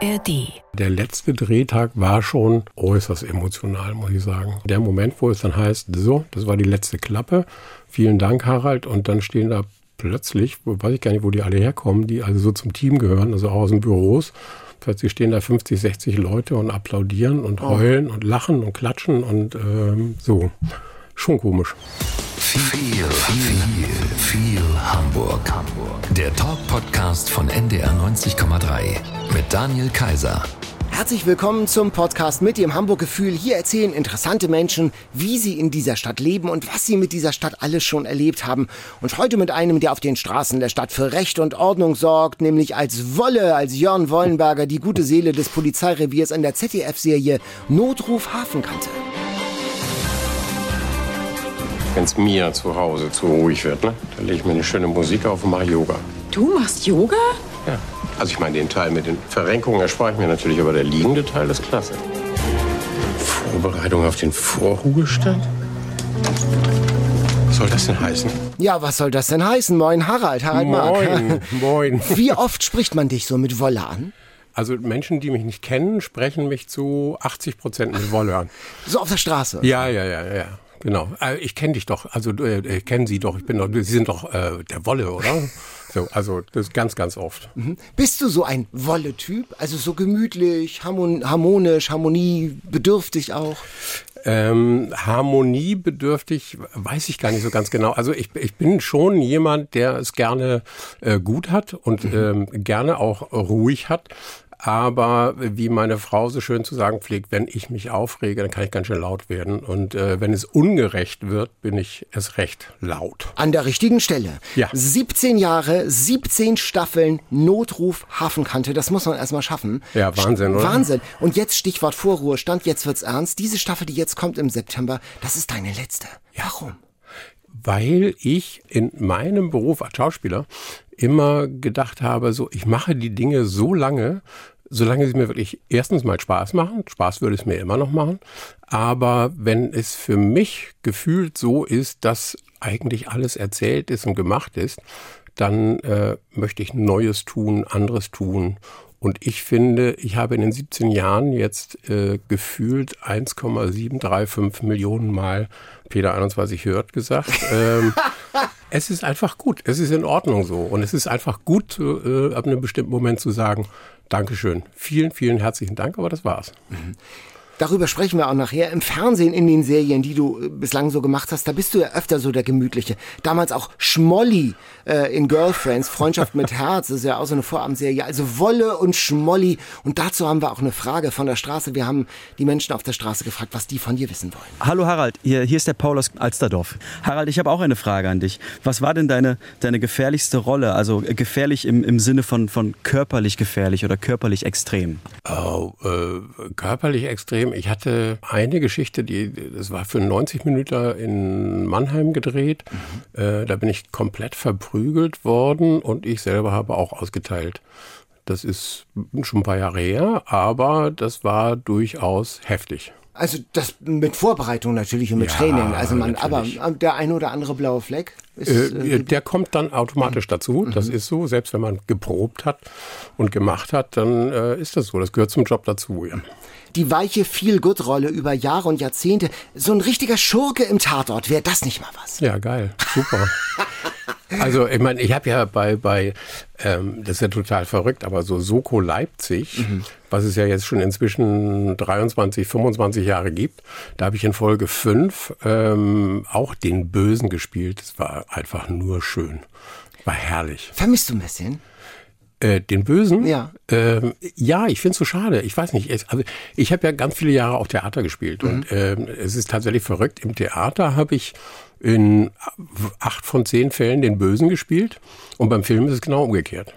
ARD. Der letzte Drehtag war schon äußerst emotional, muss ich sagen. Der Moment, wo es dann heißt, so, das war die letzte Klappe. Vielen Dank, Harald. Und dann stehen da plötzlich, weiß ich gar nicht, wo die alle herkommen, die also so zum Team gehören, also auch aus den Büros. Plötzlich stehen da 50, 60 Leute und applaudieren und heulen und lachen und klatschen und ähm, so. Schon komisch. Viel, viel, viel Hamburg. Hamburg. Der Talk-Podcast von NDR 90,3 mit Daniel Kaiser. Herzlich willkommen zum Podcast mit dem Hamburg-Gefühl. Hier erzählen interessante Menschen, wie sie in dieser Stadt leben und was sie mit dieser Stadt alles schon erlebt haben. Und heute mit einem, der auf den Straßen der Stadt für Recht und Ordnung sorgt, nämlich als Wolle, als Jörn Wollenberger, die gute Seele des Polizeireviers in der ZDF-Serie Notruf Hafenkante. Wenn es mir zu Hause zu ruhig wird, ne, dann lege ich mir eine schöne Musik auf und mache Yoga. Du machst Yoga? Ja. Also ich meine, den Teil mit den Verrenkungen erspare ich mir natürlich, aber der liegende Teil ist klasse. Vorbereitung auf den Vorruhestand? Was soll das denn heißen? Ja, was soll das denn heißen? Moin Harald, Harald Mark. Moin, moin. Wie oft spricht man dich so mit Wolle an? Also Menschen, die mich nicht kennen, sprechen mich zu 80 Prozent mit Wolle an. So auf der Straße? Ja, ja, ja, ja. Genau. Äh, Ich kenne dich doch. Also äh, ich kenne Sie doch. Ich bin doch. Sie sind doch äh, der Wolle, oder? So, also das ist ganz, ganz oft. Bist du so ein Wolle-Typ? Also so gemütlich, harmon harmonisch, harmoniebedürftig auch? Ähm, harmoniebedürftig weiß ich gar nicht so ganz genau. Also ich, ich bin schon jemand, der es gerne äh, gut hat und ähm, gerne auch ruhig hat. Aber wie meine Frau so schön zu sagen pflegt, wenn ich mich aufrege, dann kann ich ganz schön laut werden. Und äh, wenn es ungerecht wird, bin ich erst recht laut. An der richtigen Stelle. Ja. 17 Jahre, 17 Staffeln, Notruf Hafenkante, das muss man erstmal schaffen. Ja, Wahnsinn, oder? Wahnsinn. Und jetzt Stichwort Vorruhestand, jetzt wird's ernst. Diese Staffel, die jetzt kommt im September, das ist deine letzte. Warum? weil ich in meinem Beruf als Schauspieler immer gedacht habe, so ich mache die Dinge so lange, solange sie mir wirklich erstens mal Spaß machen. Spaß würde es mir immer noch machen. Aber wenn es für mich gefühlt so ist, dass eigentlich alles erzählt ist und gemacht ist, dann äh, möchte ich Neues tun, anderes tun. Und ich finde, ich habe in den 17 Jahren jetzt äh, gefühlt 1,735 Millionen Mal Peter 21 hört gesagt. Ähm, es ist einfach gut. Es ist in Ordnung so. Und es ist einfach gut, äh, ab einem bestimmten Moment zu sagen, Dankeschön. Vielen, vielen herzlichen Dank, aber das war's. Darüber sprechen wir auch nachher. Im Fernsehen, in den Serien, die du äh, bislang so gemacht hast, da bist du ja öfter so der Gemütliche. Damals auch Schmolli äh, in Girlfriends, Freundschaft mit Herz, das ist ja auch so eine Vorabendserie. Also Wolle und Schmolli. Und dazu haben wir auch eine Frage von der Straße. Wir haben die Menschen auf der Straße gefragt, was die von dir wissen wollen. Hallo Harald, hier, hier ist der Paul aus Alsterdorf. Harald, ich habe auch eine Frage an dich. Was war denn deine, deine gefährlichste Rolle? Also äh, gefährlich im, im Sinne von, von körperlich gefährlich oder körperlich extrem? Oh, äh, körperlich extrem. Ich hatte eine Geschichte, die das war für 90 Minuten in Mannheim gedreht. Äh, da bin ich komplett verprügelt worden und ich selber habe auch ausgeteilt. Das ist schon ein paar Jahre her, aber das war durchaus heftig. Also das mit Vorbereitung natürlich und mit Ja, Training. Also man, natürlich. aber der ein oder andere blaue Fleck ist, Äh, äh, der kommt dann automatisch dazu. Das ist so. Selbst wenn man geprobt hat und gemacht hat, dann äh, ist das so. Das gehört zum Job dazu. Ja. die weiche Feel-Good-Rolle über Jahre und Jahrzehnte. So ein richtiger Schurke im Tatort, wäre das nicht mal was? Ja, geil. Super. Also, ich meine, ich habe ja bei, bei ähm, das ist ja total verrückt, aber so Soko Leipzig, was es ja jetzt schon inzwischen 23, 25 Jahre gibt, da habe ich in Folge 5 ähm, auch den Bösen gespielt. Das war einfach nur schön. War herrlich. Vermisst du ein bisschen? Äh, den Bösen? Ja. Ähm, ja, ich finde es so schade. Ich weiß nicht. Also ich habe ja ganz viele Jahre auch Theater gespielt und ähm, es ist tatsächlich verrückt. Im Theater habe ich in acht von zehn Fällen den Bösen gespielt und beim Film ist es genau umgekehrt.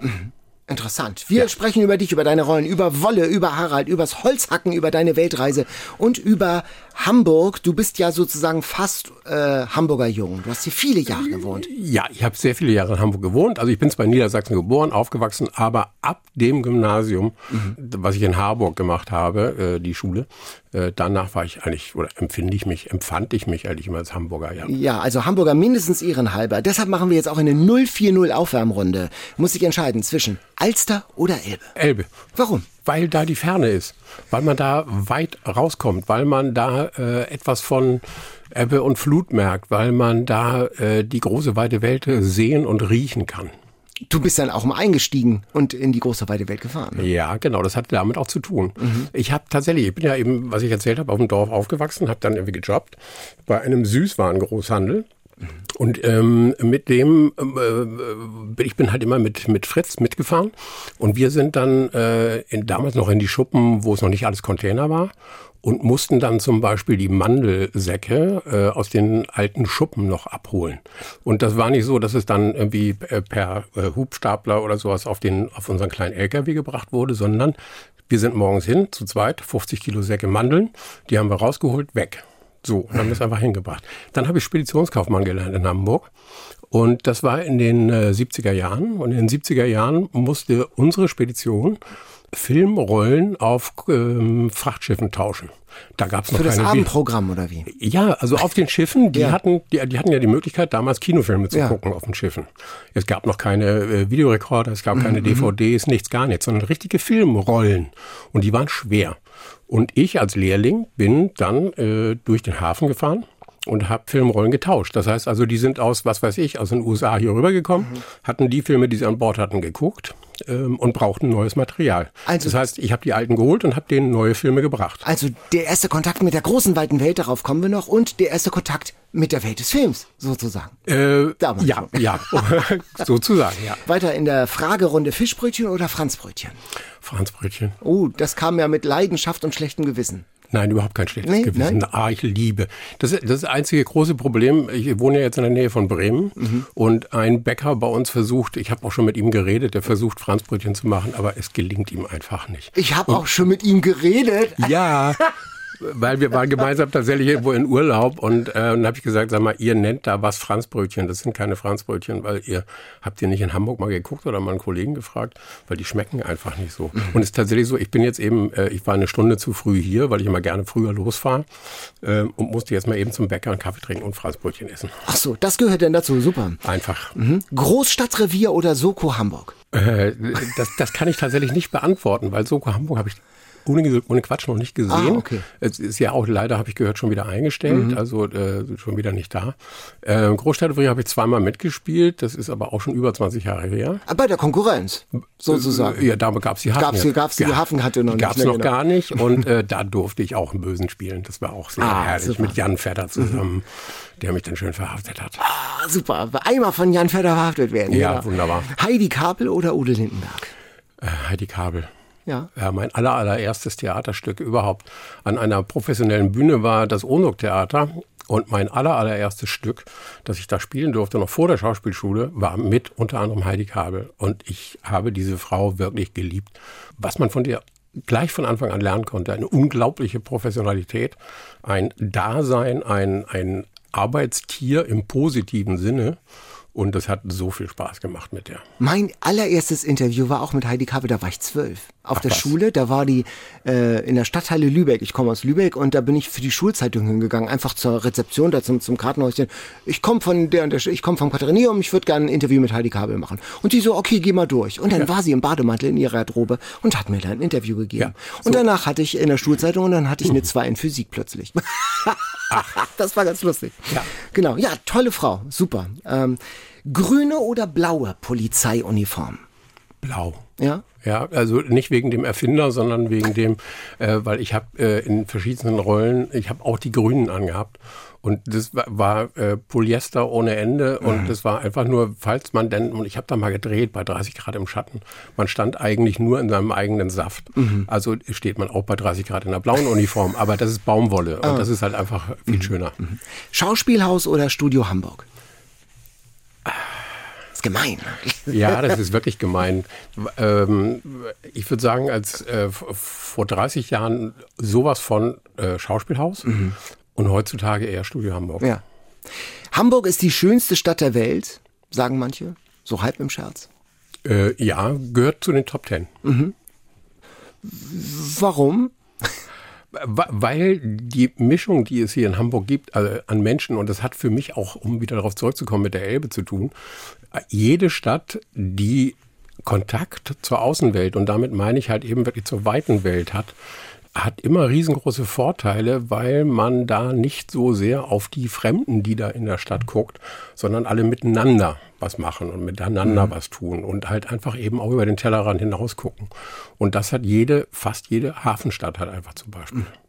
Interessant. Wir sprechen über dich, über deine Rollen, über Wolle, über Harald, übers Holzhacken, über deine Weltreise und über Hamburg. Du bist ja sozusagen fast äh, Hamburger Jung. Du hast hier viele Jahre gewohnt. Ja, ich habe sehr viele Jahre in Hamburg gewohnt. Also ich bin zwar in Niedersachsen geboren, aufgewachsen, aber ab dem Gymnasium, was ich in Harburg gemacht habe, äh, die Schule, äh, danach war ich eigentlich, oder empfinde ich mich, empfand ich mich eigentlich immer als Hamburger, ja. Ja, also Hamburger mindestens ehrenhalber. Deshalb machen wir jetzt auch eine 040 Aufwärmrunde. Muss ich entscheiden zwischen Alster oder Elbe. Elbe. Warum? Weil da die Ferne ist, weil man da weit rauskommt, weil man da äh, etwas von Ebbe und Flut merkt, weil man da äh, die große weite Welt sehen und riechen kann. Du bist dann auch mal eingestiegen und in die große weite Welt gefahren. Ne? Ja, genau, das hat damit auch zu tun. Mhm. Ich habe tatsächlich, ich bin ja eben, was ich erzählt habe, auf dem Dorf aufgewachsen, habe dann irgendwie gejobbt bei einem Süßwarengroßhandel. Und ähm, mit dem, äh, ich bin halt immer mit, mit Fritz mitgefahren und wir sind dann äh, in, damals noch in die Schuppen, wo es noch nicht alles Container war und mussten dann zum Beispiel die Mandelsäcke äh, aus den alten Schuppen noch abholen. Und das war nicht so, dass es dann irgendwie äh, per äh, Hubstapler oder sowas auf, den, auf unseren kleinen LKW gebracht wurde, sondern wir sind morgens hin, zu zweit, 50 Kilo Säcke Mandeln, die haben wir rausgeholt, weg. So, und haben das einfach hingebracht. Dann habe ich Speditionskaufmann gelernt in Hamburg. Und das war in den äh, 70er Jahren. Und in den 70er Jahren musste unsere Spedition Filmrollen auf ähm, Frachtschiffen tauschen. Da gab es noch Für das keine Abendprogramm oder wie? Ja, also auf den Schiffen, die Ja. hatten, die, die hatten ja die Möglichkeit, damals Kinofilme zu Ja. gucken auf den Schiffen. Es gab noch keine äh, Videorekorder, es gab Mhm, keine DVDs, nichts, gar nichts, sondern richtige Filmrollen. Und die waren schwer. Und ich als Lehrling bin dann äh, durch den Hafen gefahren und habe Filmrollen getauscht. Das heißt also, die sind aus, was weiß ich, aus den USA hier rübergekommen, Mhm. hatten die Filme, die sie an Bord hatten, geguckt ähm, und brauchten neues Material. Also- das heißt, ich habe die alten geholt und habe denen neue Filme gebracht. Also der erste Kontakt mit der großen weiten Welt, darauf kommen wir noch, und der erste Kontakt mit der Welt des Films, sozusagen. Äh, Damals ja, ja, sozusagen, ja. Weiter in der Fragerunde Fischbrötchen oder Franzbrötchen? Franzbrötchen. Oh, das kam ja mit Leidenschaft und schlechtem Gewissen. Nein, überhaupt kein schlechtes Nee, Gewissen. nein? Ah, ich liebe. Das, ist- das ist das einzige große Problem. Ich wohne ja jetzt in der Nähe von Bremen Mhm. und ein Bäcker bei uns versucht, ich habe auch schon mit ihm geredet, der versucht Franzbrötchen zu machen, aber es gelingt ihm einfach nicht. Ich habe auch schon mit ihm geredet. Ja, weil wir waren gemeinsam tatsächlich irgendwo in Urlaub und äh, dann habe ich gesagt, sag mal, ihr nennt da was Franzbrötchen. Das sind keine Franzbrötchen, weil ihr habt ihr nicht in Hamburg mal geguckt oder mal einen Kollegen gefragt, weil die schmecken einfach nicht so. Und es ist tatsächlich so, ich bin jetzt eben, äh, ich war eine Stunde zu früh hier, weil ich immer gerne früher losfahre äh, und musste jetzt mal eben zum Bäcker einen Kaffee trinken und Franzbrötchen essen. Ach so, das gehört denn dazu, super. Einfach. Mhm. Großstadtrevier oder Soko Hamburg? Äh, das, das kann ich tatsächlich nicht beantworten, weil Soko Hamburg habe ich ohne, ohne Quatsch noch nicht gesehen. Ah, okay. Es ist ja auch leider, habe ich gehört, schon wieder eingestellt, also äh, schon wieder nicht da. Äh, Großstadtrevier habe ich zweimal mitgespielt, das ist aber auch schon über 20 Jahre her. Ah, Bei der Konkurrenz, sozusagen. Ja, da gab es die Hafen. Gab's die- gab's die Hafenkante noch nicht, Gab es ne, noch genau. gar nicht und äh, da durfte ich auch einen Bösen spielen. Das war auch sehr Ah, herrlich super. mit Jan Vetter zusammen, der mich dann schön verhaftet hat. Ah, super. Einmal von Jan Fedder verhaftet werden. Ja, genau. wunderbar. Heidi Kapel oder Udo Lindenberg? Äh, Heidi Kabel. Ja. Ja, mein aller, allererstes Theaterstück überhaupt an einer professionellen Bühne war das Onuk-Theater. Und mein aller, allererstes Stück, das ich da spielen durfte, noch vor der Schauspielschule, war mit unter anderem Heidi Kabel. Und ich habe diese Frau wirklich geliebt. Was man von dir gleich von Anfang an lernen konnte, eine unglaubliche Professionalität, ein Dasein, ein, ein Arbeitstier im positiven Sinne. Und das hat so viel Spaß gemacht mit der. Mein allererstes Interview war auch mit Heidi Kapel, da war ich zwölf. Auf der was. Schule, da war die äh, in der Stadtteile Lübeck. Ich komme aus Lübeck und da bin ich für die Schulzeitung hingegangen, einfach zur Rezeption, da zum, zum Kartenhäuschen. Ich komme von der und der, ich komme vom Katharineum, ich würde gerne ein Interview mit Heidi Kabel machen. Und die so, okay, geh mal durch. Und dann war sie im Bademantel in ihrer Garderobe und hat mir dann ein Interview gegeben. Ja, Und danach hatte ich in der Schulzeitung und dann hatte ich eine 2 in Physik plötzlich. das war ganz lustig. Ja. Genau, ja, tolle Frau, super. Ähm, grüne oder blaue Polizeiuniform? Blau. Ja? Ja, also nicht wegen dem Erfinder, sondern wegen dem, äh, weil ich habe äh, in verschiedenen Rollen, ich habe auch die Grünen angehabt. Und das war, war äh, Polyester ohne Ende und das war einfach nur, falls man denn, und ich habe da mal gedreht bei 30 Grad im Schatten, man stand eigentlich nur in seinem eigenen Saft. Also steht man auch bei 30 Grad in einer blauen Uniform, aber das ist Baumwolle und das ist halt einfach viel schöner. Schauspielhaus oder Studio Hamburg? Ist gemein. Ja, das ist wirklich gemein. Ähm, ich würde sagen, als äh, vor 30 Jahren sowas von äh, Schauspielhaus und heutzutage eher Studio Hamburg. Ja. Hamburg ist die schönste Stadt der Welt, sagen manche, so halb im Scherz. Äh, ja, gehört zu den Top Ten. Warum? Wa- Weil die Mischung, die es hier in Hamburg gibt, also an Menschen, und das hat für mich auch, um wieder darauf zurückzukommen, mit der Elbe zu tun, jede Stadt, die Kontakt zur Außenwelt und damit meine ich halt eben wirklich zur weiten Welt hat, hat immer riesengroße Vorteile, weil man da nicht so sehr auf die Fremden, die da in der Stadt guckt, sondern alle miteinander was machen und miteinander mhm. was tun und halt einfach eben auch über den Tellerrand hinaus gucken. Und das hat jede, fast jede Hafenstadt hat einfach zum Beispiel. Mhm.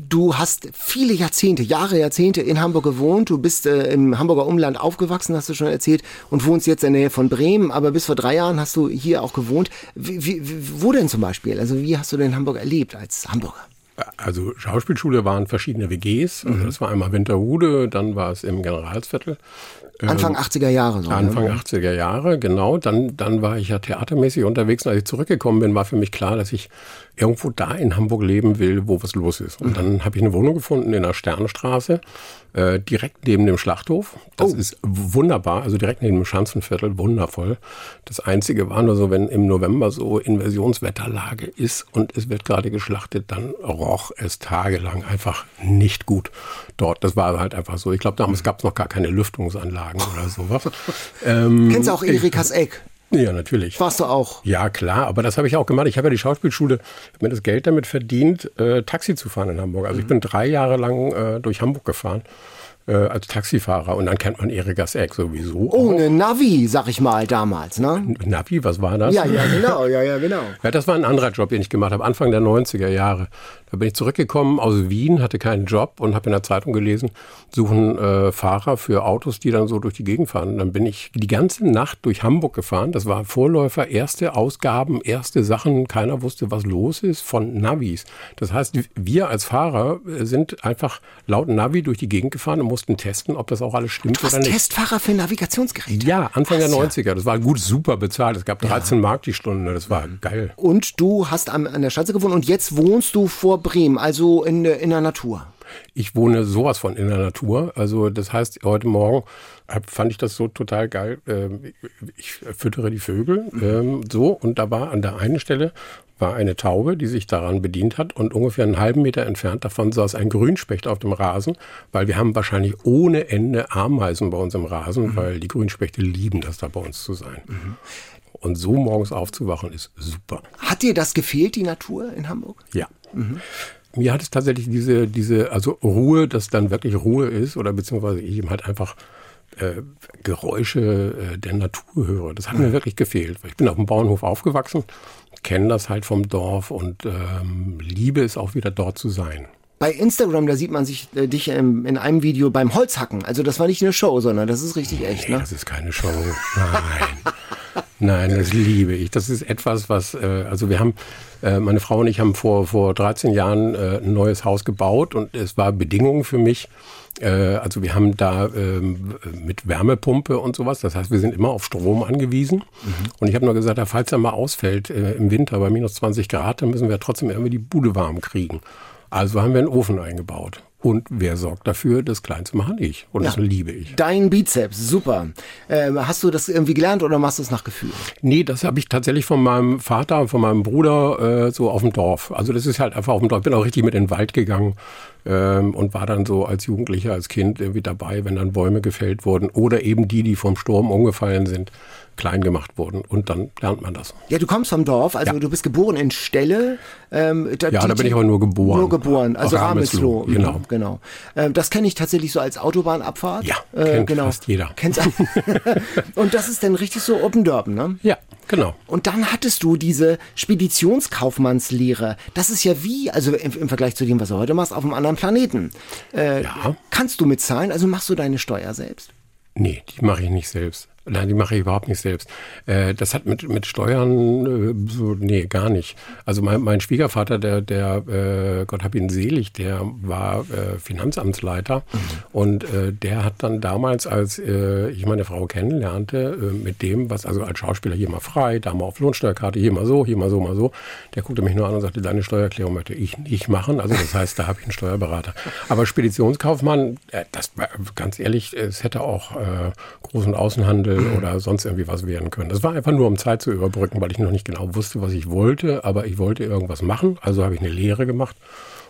Du hast viele Jahrzehnte, Jahre, Jahrzehnte in Hamburg gewohnt. Du bist äh, im Hamburger Umland aufgewachsen, hast du schon erzählt, und wohnst jetzt in der Nähe von Bremen. Aber bis vor drei Jahren hast du hier auch gewohnt. Wie, wie, wo denn zum Beispiel? Also wie hast du denn Hamburg erlebt als Hamburger? Also Schauspielschule waren verschiedene WGs. Also mhm. das war einmal Winterhude, dann war es im Generalsviertel. Anfang 80er ähm, Jahre. So, ne? Anfang ne? 80er Jahre, genau. Dann, dann war ich ja theatermäßig unterwegs. Und als ich zurückgekommen bin, war für mich klar, dass ich irgendwo da in Hamburg leben will, wo was los ist. Und dann habe ich eine Wohnung gefunden in der Sternstraße, äh, direkt neben dem Schlachthof. Das oh. ist wunderbar, also direkt neben dem Schanzenviertel, wundervoll. Das Einzige war nur so, wenn im November so Inversionswetterlage ist und es wird gerade geschlachtet, dann roch es tagelang einfach nicht gut dort. Das war halt einfach so. Ich glaube, damals gab es noch gar keine Lüftungsanlagen oder sowas. Ähm, Kennst du auch Erikas Eck? Ja, natürlich. Warst du auch? Ja, klar, aber das habe ich auch gemacht. Ich habe ja die Schauspielschule, habe mir das Geld damit verdient, äh, Taxi zu fahren in Hamburg. Also mhm. ich bin drei Jahre lang äh, durch Hamburg gefahren äh, als Taxifahrer und dann kennt man Erikas Eck sowieso. Ohne Navi, sag ich mal damals, ne? Navi, was war das? Ja, ja, genau, ja, ja, genau. ja, das war ein anderer Job, den ich gemacht habe, Anfang der 90er Jahre. Da bin ich zurückgekommen aus Wien, hatte keinen Job und habe in der Zeitung gelesen, suchen äh, Fahrer für Autos, die dann so durch die Gegend fahren. Und dann bin ich die ganze Nacht durch Hamburg gefahren. Das war Vorläufer, erste Ausgaben, erste Sachen. Keiner wusste, was los ist von Navis. Das heißt, wir als Fahrer äh, sind einfach laut Navi durch die Gegend gefahren und mussten testen, ob das auch alles stimmt oder nicht. Testfahrer für Navigationsgeräte? Ja, Anfang Was, der 90er. Das war gut, super bezahlt. Es gab 13 ja. Mark die Stunde. Das war mhm. geil. Und du hast an, an der Schanze gewohnt und jetzt wohnst du vor Bremen, also in, in der Natur. Ich wohne sowas von in der Natur. Also das heißt, heute Morgen fand ich das so total geil. Ähm, ich füttere die Vögel ähm, so und da war an der einen Stelle war eine Taube, die sich daran bedient hat und ungefähr einen halben Meter entfernt davon saß ein Grünspecht auf dem Rasen, weil wir haben wahrscheinlich ohne Ende Ameisen bei uns im Rasen, mhm. weil die Grünspechte lieben das da bei uns zu sein. Mhm. Und so morgens aufzuwachen ist super. Hat dir das gefehlt, die Natur in Hamburg? Ja. Mhm. Mir hat es tatsächlich diese, diese, also Ruhe, dass dann wirklich Ruhe ist oder beziehungsweise ich eben halt einfach äh, Geräusche äh, der Natur höre. Das hat mir wirklich gefehlt. Ich bin auf dem Bauernhof aufgewachsen, kenne das halt vom Dorf und ähm, liebe es auch wieder dort zu sein. Bei Instagram, da sieht man sich äh, dich ähm, in einem Video beim Holzhacken. Also das war nicht eine Show, sondern das ist richtig echt, ne? Das ist keine Show. Nein. Nein, das liebe ich. Das ist etwas, was, äh, also wir haben, äh, meine Frau und ich haben vor, vor 13 Jahren äh, ein neues Haus gebaut und es war Bedingung für mich, äh, also wir haben da ähm, mit Wärmepumpe und sowas, das heißt, wir sind immer auf Strom angewiesen. Mhm. Und ich habe nur gesagt, falls er mal ausfällt äh, im Winter bei minus 20 Grad, dann müssen wir trotzdem irgendwie die Bude warm kriegen. Also haben wir einen Ofen eingebaut. Und wer sorgt dafür? Das Kleinste mache ich. Und ja. das liebe ich. Dein Bizeps, super. Äh, hast du das irgendwie gelernt oder machst du es nach Gefühl? Nee, das habe ich tatsächlich von meinem Vater und von meinem Bruder äh, so auf dem Dorf. Also das ist halt einfach auf dem Dorf. Ich bin auch richtig mit in den Wald gegangen ähm, und war dann so als Jugendlicher, als Kind irgendwie dabei, wenn dann Bäume gefällt wurden oder eben die, die vom Sturm umgefallen sind klein gemacht wurden. Und dann lernt man das. Ja, du kommst vom Dorf, also ja. du bist geboren in Stelle. Ähm, da, ja, die, da bin ich aber nur geboren. Nur geboren, also Ramelsloh. Genau. genau. Ähm, das kenne ich tatsächlich so als Autobahnabfahrt. Ja, äh, kennt genau. fast jeder. Kennst Und das ist dann richtig so Open Durban, ne? Ja. Genau. Und dann hattest du diese Speditionskaufmannslehre. Das ist ja wie, also im, im, Vergleich zu dem, was du heute machst, auf einem anderen Planeten. Äh, ja. Kannst du mitzahlen? Also machst du deine Steuer selbst? Nee, die mache ich nicht selbst. Nein, die mache ich überhaupt nicht selbst. Äh, das hat mit, mit Steuern äh, so, nee, gar nicht. Also mein, mein Schwiegervater, der, der, äh, Gott hab ihn selig, der war Finanzamtsleiter mhm. und der hat dann damals, als ich meine Frau kennenlernte, mit dem, was also als Schauspieler hier mal frei, da mal auf Lohnsteuerkarte, hier mal so, hier mal so, mal so, der guckte mich nur an und sagte, deine Steuererklärung möchte ich nicht machen. Also das heißt, da habe ich einen Steuerberater. Aber Speditionskaufmann, das ganz ehrlich, es hätte auch äh, Groß- oder sonst irgendwie was werden können. Das war einfach nur, um Zeit zu überbrücken, weil ich noch nicht genau wusste, was ich wollte, aber ich wollte irgendwas machen. Also habe ich eine Lehre gemacht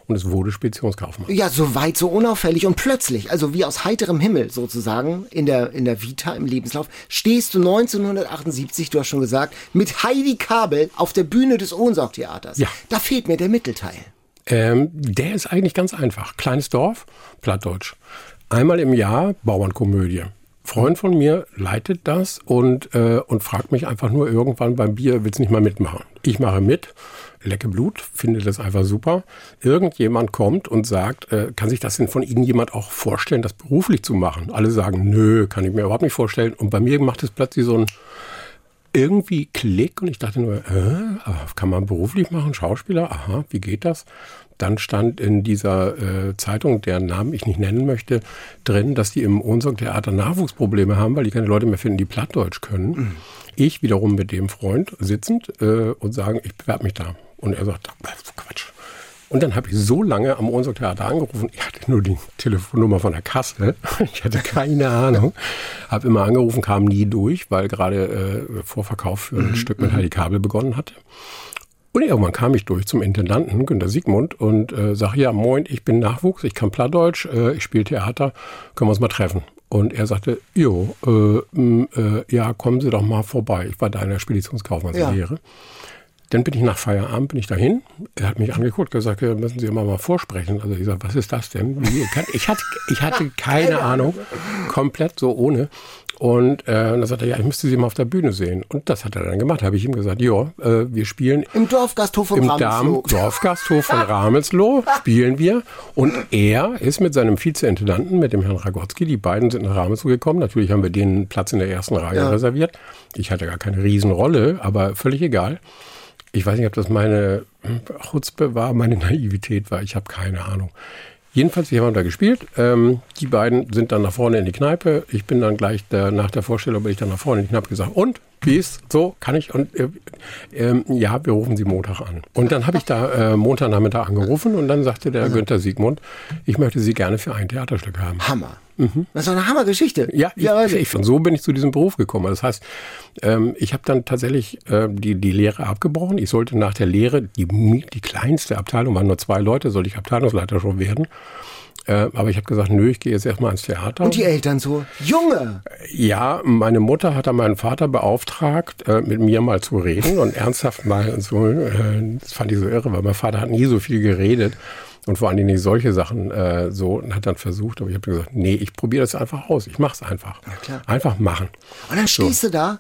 und es wurde Speditionskaufmann. Ja, so weit, so unauffällig und plötzlich, also wie aus heiterem Himmel sozusagen in der, in der Vita, im Lebenslauf, stehst du 1978, du hast schon gesagt, mit Heidi Kabel auf der Bühne des Ohnsorg-Theaters. Ja. Da fehlt mir der Mittelteil. Ähm, der ist eigentlich ganz einfach. Kleines Dorf, Plattdeutsch. Einmal im Jahr Bauernkomödie. Freund von mir leitet das und, äh, und fragt mich einfach nur irgendwann beim Bier, willst nicht mal mitmachen? Ich mache mit, lecke Blut, finde das einfach super. Irgendjemand kommt und sagt, äh, kann sich das denn von Ihnen jemand auch vorstellen, das beruflich zu machen? Alle sagen, nö, kann ich mir überhaupt nicht vorstellen. Und bei mir macht es plötzlich so ein irgendwie Klick und ich dachte nur, äh, kann man beruflich machen, Schauspieler? Aha, wie geht das? Dann stand in dieser äh, Zeitung, deren Namen ich nicht nennen möchte, drin, dass die im Ohnsorg-Theater Nachwuchsprobleme haben, weil die keine Leute mehr finden, die Plattdeutsch können. Mhm. Ich wiederum mit dem Freund sitzend äh, und sagen, ich bewerbe mich da. Und er sagt, Quatsch. Und dann habe ich so lange am Ohnsorg-Theater angerufen. Ich hatte nur die Telefonnummer von der Kasse. Ich hatte keine Ahnung. Habe immer angerufen, kam nie durch, weil gerade äh, Vorverkauf für ein mhm. Stück mit Heidi Kabel begonnen hatte. Und irgendwann kam ich durch zum Intendanten, Günter Siegmund, und äh, sage, ja, moin, ich bin Nachwuchs, ich kann Plattdeutsch, äh, ich spiele Theater, können wir uns mal treffen? Und er sagte, jo, äh, äh, ja, kommen Sie doch mal vorbei. Ich war da in der Speditionskaufmannslehre. Ja. Dann bin ich nach Feierabend, bin ich dahin. Er hat mich angeguckt, gesagt, ja, müssen Sie immer mal vorsprechen. Also ich sage, was ist das denn? Ich hatte, ich hatte keine Ahnung, komplett so ohne. Und äh, dann sagte er, ja, ich müsste sie mal auf der Bühne sehen. Und das hat er dann gemacht. Habe ich ihm gesagt, ja, äh, wir spielen im Dorfgasthof von im Ramelsloh. Im Dorfgasthof von Ramelsloh spielen wir. Und er ist mit seinem Vizeintendanten, mit dem Herrn Ragotzky, die beiden sind nach Ramelsloh gekommen. Natürlich haben wir den Platz in der ersten Reihe ja. reserviert. Ich hatte gar keine Riesenrolle, aber völlig egal. Ich weiß nicht, ob das meine Chutzpe war, meine Naivität war. Ich habe keine Ahnung. Jedenfalls, wir haben da gespielt. Ähm, die beiden sind dann nach vorne in die Kneipe. Ich bin dann gleich der, nach der Vorstellung bin ich dann nach vorne in die Kneipe gesagt, und wie ist so? Kann ich? Und äh, äh, ja, wir rufen Sie Montag an. Und dann habe ich da äh, Montagnachmittag angerufen und dann sagte der also. Günther Siegmund, ich möchte Sie gerne für ein Theaterstück haben. Hammer. Mhm. Das ist doch eine Hammergeschichte. Ja, ja ich, ich, und so bin ich zu diesem Beruf gekommen. Das heißt, ähm, ich habe dann tatsächlich äh, die, die Lehre abgebrochen. Ich sollte nach der Lehre, die, die kleinste Abteilung, waren nur zwei Leute, sollte ich Abteilungsleiter schon werden. Äh, aber ich habe gesagt, nö, ich gehe jetzt erstmal ins Theater. Und die Eltern so, Junge! Ja, meine Mutter hat dann meinen Vater beauftragt, äh, mit mir mal zu reden und ernsthaft mal so, äh, das fand ich so irre, weil mein Vater hat nie so viel geredet und vor allen Dingen nicht solche Sachen äh, so und hat dann versucht, aber ich habe gesagt, nee, ich probiere das einfach aus, ich mache es einfach. Ja, einfach machen. Und dann stehst so. du da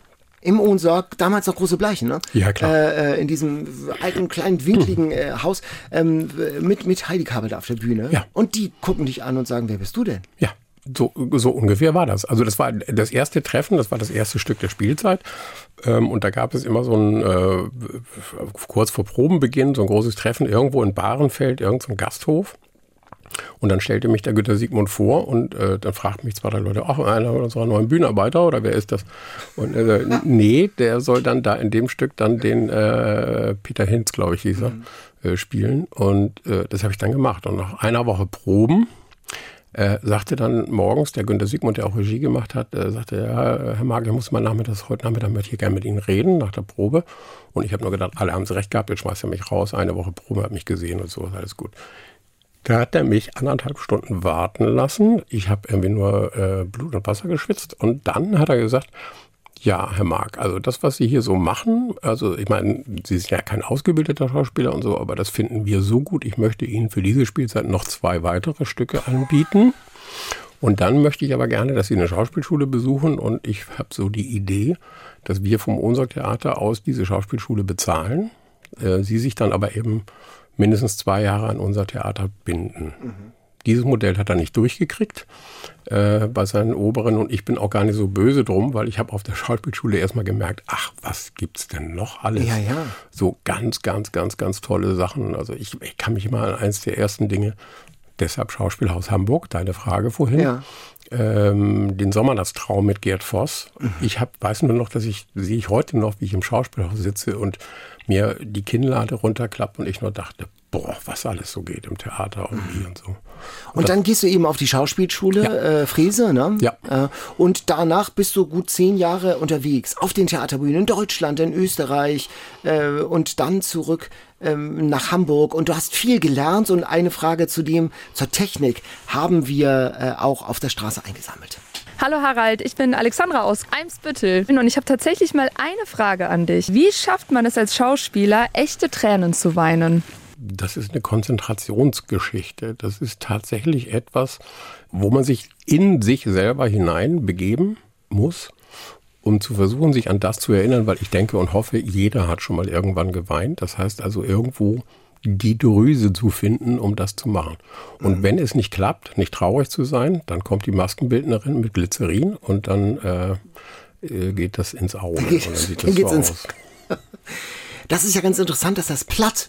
im Ohnsorg, damals noch große Bleichen, ne? Ja, klar. Äh, äh in diesem alten, kleinen, winkligen äh, Haus ähm, mit, mit Heidi Kabel da auf der Bühne. Ja. Und die gucken dich an und sagen, wer bist du denn? Ja. So, so ungefähr war das. Also das war das erste Treffen, das war das erste Stück der Spielzeit. Ähm, und da gab es immer so ein, äh, kurz vor Probenbeginn, so ein großes Treffen irgendwo in Bahrenfeld, irgendein so Gasthof. Und dann stellte mich der Güter Siegmund vor und äh, dann fragten mich zwei, drei Leute, ach, einer unserer neuen Bühnenarbeiter oder wer ist das? Und er sagte, nee, der soll dann da in dem Stück dann den äh, Peter Hinz, glaube ich, hieß er, mhm. äh, spielen. Und äh, das habe ich dann gemacht. Und nach einer Woche Proben äh, sagte dann morgens der Günter Siegmund, der auch Regie gemacht hat, äh, sagte, ja, Herr Mark, ich muss mal nachmittags, heute Nachmittag möchte ich gerne mit Ihnen reden, nach der Probe. Und ich habe nur gedacht, alle haben es recht gehabt, jetzt schmeißt er mich raus, eine Woche Probe, hat mich gesehen und so, alles gut. Da hat er mich anderthalb Stunden warten lassen. Ich habe irgendwie nur äh, Blut und Wasser geschwitzt. Und dann hat er gesagt, ja, Herr Mark, also das, was Sie hier so machen, also ich meine, Sie sind ja kein ausgebildeter Schauspieler und so, aber das finden wir so gut. Ich möchte Ihnen für diese Spielzeit noch zwei weitere Stücke anbieten. Und dann möchte ich aber gerne, dass Sie eine Schauspielschule besuchen. Und ich habe so die Idee, dass wir vom Ohnsorg Theater aus diese Schauspielschule bezahlen. Äh, Sie sich dann aber eben mindestens zwei Jahre an unser Theater binden. Mhm. Dieses Modell hat er nicht durchgekriegt äh, bei seinen Oberen und ich bin auch gar nicht so böse drum, weil ich habe auf der Schauspielschule erstmal gemerkt, ach, was gibt's denn noch alles? Ja, ja. So ganz, ganz, ganz, ganz tolle Sachen. Also ich, ich kann mich immer an eins der ersten Dinge, deshalb Schauspielhaus Hamburg, deine Frage vorhin. Ja. Ähm, den Sommernachtstraum mit Gerd Voss. Mhm. Ich hab, weiß nur noch, dass ich, sehe ich heute noch, wie ich im Schauspielhaus sitze und mir die Kinnlade runterklappt und ich nur dachte, boah, was alles so geht im Theater und wie und so. Und, und dann gehst du eben auf die Schauspielschule ja. äh, Frese, ne? Ja. Äh, und danach bist du gut zehn Jahre unterwegs auf den Theaterbühnen in Deutschland, in Österreich äh, und dann zurück ähm, nach Hamburg. Und du hast viel gelernt. Und eine Frage zu dem, zur Technik, haben wir äh, auch auf der Straße eingesammelt. Hallo Harald, ich bin Alexandra aus Eimsbüttel und ich habe tatsächlich mal eine Frage an dich. Wie schafft man es als Schauspieler, echte Tränen zu weinen? Das ist eine Konzentrationsgeschichte. Das ist tatsächlich etwas, wo man sich in sich selber hinein begeben muss, um zu versuchen, sich an das zu erinnern, weil ich denke und hoffe, jeder hat schon mal irgendwann geweint. Das heißt also irgendwo die Drüse zu finden, um das zu machen. Und mhm. wenn es nicht klappt, nicht traurig zu sein, dann kommt die Maskenbildnerin mit Glycerin und dann äh, äh geht das ins Auge. Dann sieht das so aus. Das ist ja ganz interessant, dass das Platt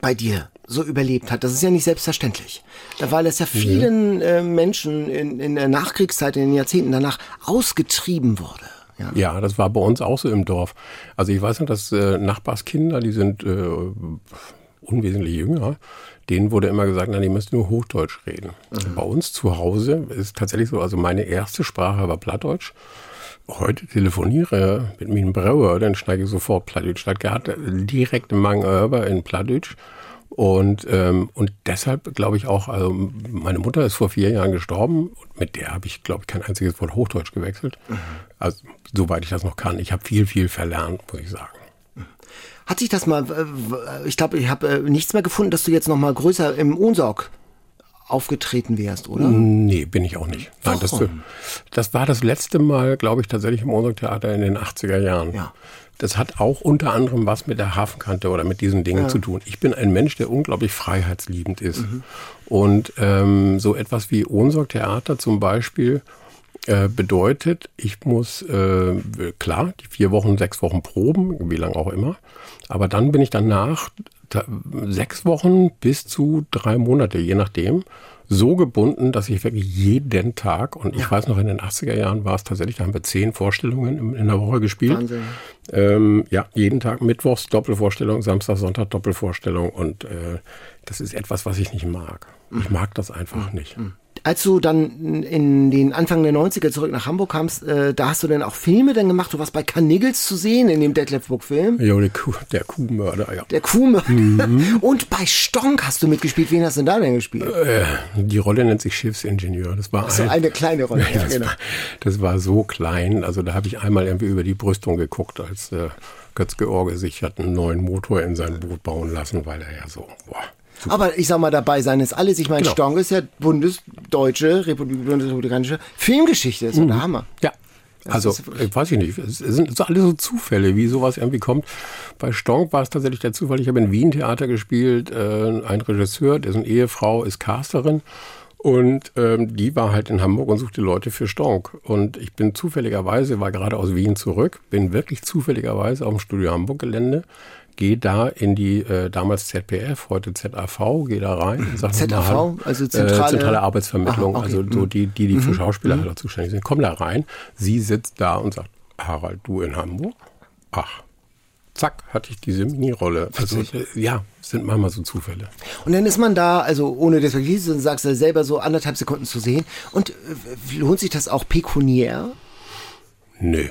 bei dir so überlebt hat. Das ist ja nicht selbstverständlich. Weil es ja vielen äh, Menschen in, in der Nachkriegszeit, in den Jahrzehnten danach ausgetrieben wurde. Ja. ja. das war bei uns auch so im Dorf. Also ich weiß noch, dass äh, Nachbarskinder, die sind äh, unwesentlich jünger, denen wurde immer gesagt, na, die müssen nur Hochdeutsch reden. Mhm. Bei uns zu Hause ist tatsächlich so, also meine erste Sprache war Plattdeutsch. Heute telefoniere mit meinem Brauer, dann schneide ich sofort Plattdeutsch. Das hat direkt Mang über in Plattdeutsch. Und, ähm, und deshalb glaube ich auch, also meine Mutter ist vor vier Jahren gestorben. Und mit der habe ich, glaube ich, kein einziges Wort Hochdeutsch gewechselt. Mhm. Also soweit ich das noch kann. Ich habe viel, viel verlernt, muss ich sagen. Hat sich das mal, äh, ich glaube, ich habe äh, nichts mehr gefunden, dass du jetzt noch mal größer im Ohnsorg aufgetreten wärst, oder? Nee, bin ich auch nicht. Nein, das, das, war das letzte Mal, glaube ich, tatsächlich im Ohnsorg-Theater in den 80er Jahren. Ja. Das hat auch unter anderem was mit der Hafenkante oder mit diesen Dingen ja. zu tun. Ich bin ein Mensch, der unglaublich freiheitsliebend ist. Mhm. Und ähm, so etwas wie Ohnsorg-Theater zum Beispiel äh, bedeutet, ich muss, äh, klar, die vier Wochen, sechs Wochen proben, wie lange auch immer, aber dann bin ich danach sechs Wochen bis zu drei Monate, je nachdem, so gebunden, dass ich wirklich jeden Tag, und ich ja. weiß noch, in den 80er Jahren war es tatsächlich, da haben wir zehn Vorstellungen in der Woche gespielt. Wahnsinn. Ähm, ja, jeden Tag Mittwochs Doppelvorstellung, Samstag, Sonntag Doppelvorstellung und äh, das ist etwas, was ich nicht mag. Ich mhm. mag das einfach mhm. nicht. Mhm. Als du dann in den Anfang der 90er zurück nach Hamburg kamst, äh, da hast du dann auch Filme dann gemacht. Du warst bei Carniggles zu sehen in dem Detlef Book-Film. Ja, der, Kuh, der Kuhmörder, ja. Der Kuhmörder. Mhm. Und bei Stonk hast du mitgespielt. Wen hast du denn da denn gespielt? Äh, die Rolle nennt sich Schiffsingenieur. Das war so ein, eine kleine Rolle. Ja, das, genau. war, das war so klein. Also da habe ich einmal irgendwie über die Brüstung geguckt, als äh, Götz-George sich hat einen neuen Motor in sein Boot bauen lassen, weil er ja so, boah aber ich sag mal, dabei sein ist alles. Ich meine, genau. Stong ist ja bundesdeutsche, republikanische Filmgeschichte. Das ist mhm. der Hammer. Ja. also, ich weiß ich nicht. Es sind alle so Zufälle, wie sowas irgendwie kommt. Bei Stonk war es tatsächlich der Zufall. Ich habe in Wien Theater gespielt. Äh, ein Regisseur, dessen Ehefrau ist Casterin. Und ähm, die war halt in Hamburg und suchte Leute für Stonk. Und ich bin zufälligerweise, war gerade aus Wien zurück, bin wirklich zufälligerweise auf dem Studio Hamburg Gehe da in die äh, damals ZPF, heute ZAV, gehe da rein. Sag ZAV, mal, also zentrale, äh, zentrale Arbeitsvermittlung, Aha, okay. also so mhm. die, die, die für mhm. Schauspieler mhm. zuständig sind. Komm da rein, sie sitzt da und sagt, Harald, du in Hamburg? Ach, zack, hatte ich diese Mini-Rolle. Also äh, ja, sind manchmal so Zufälle. Und dann ist man da, also ohne das wirklich zu sagst du selber so anderthalb Sekunden zu sehen. Und äh, lohnt sich das auch pekuniär? Nö.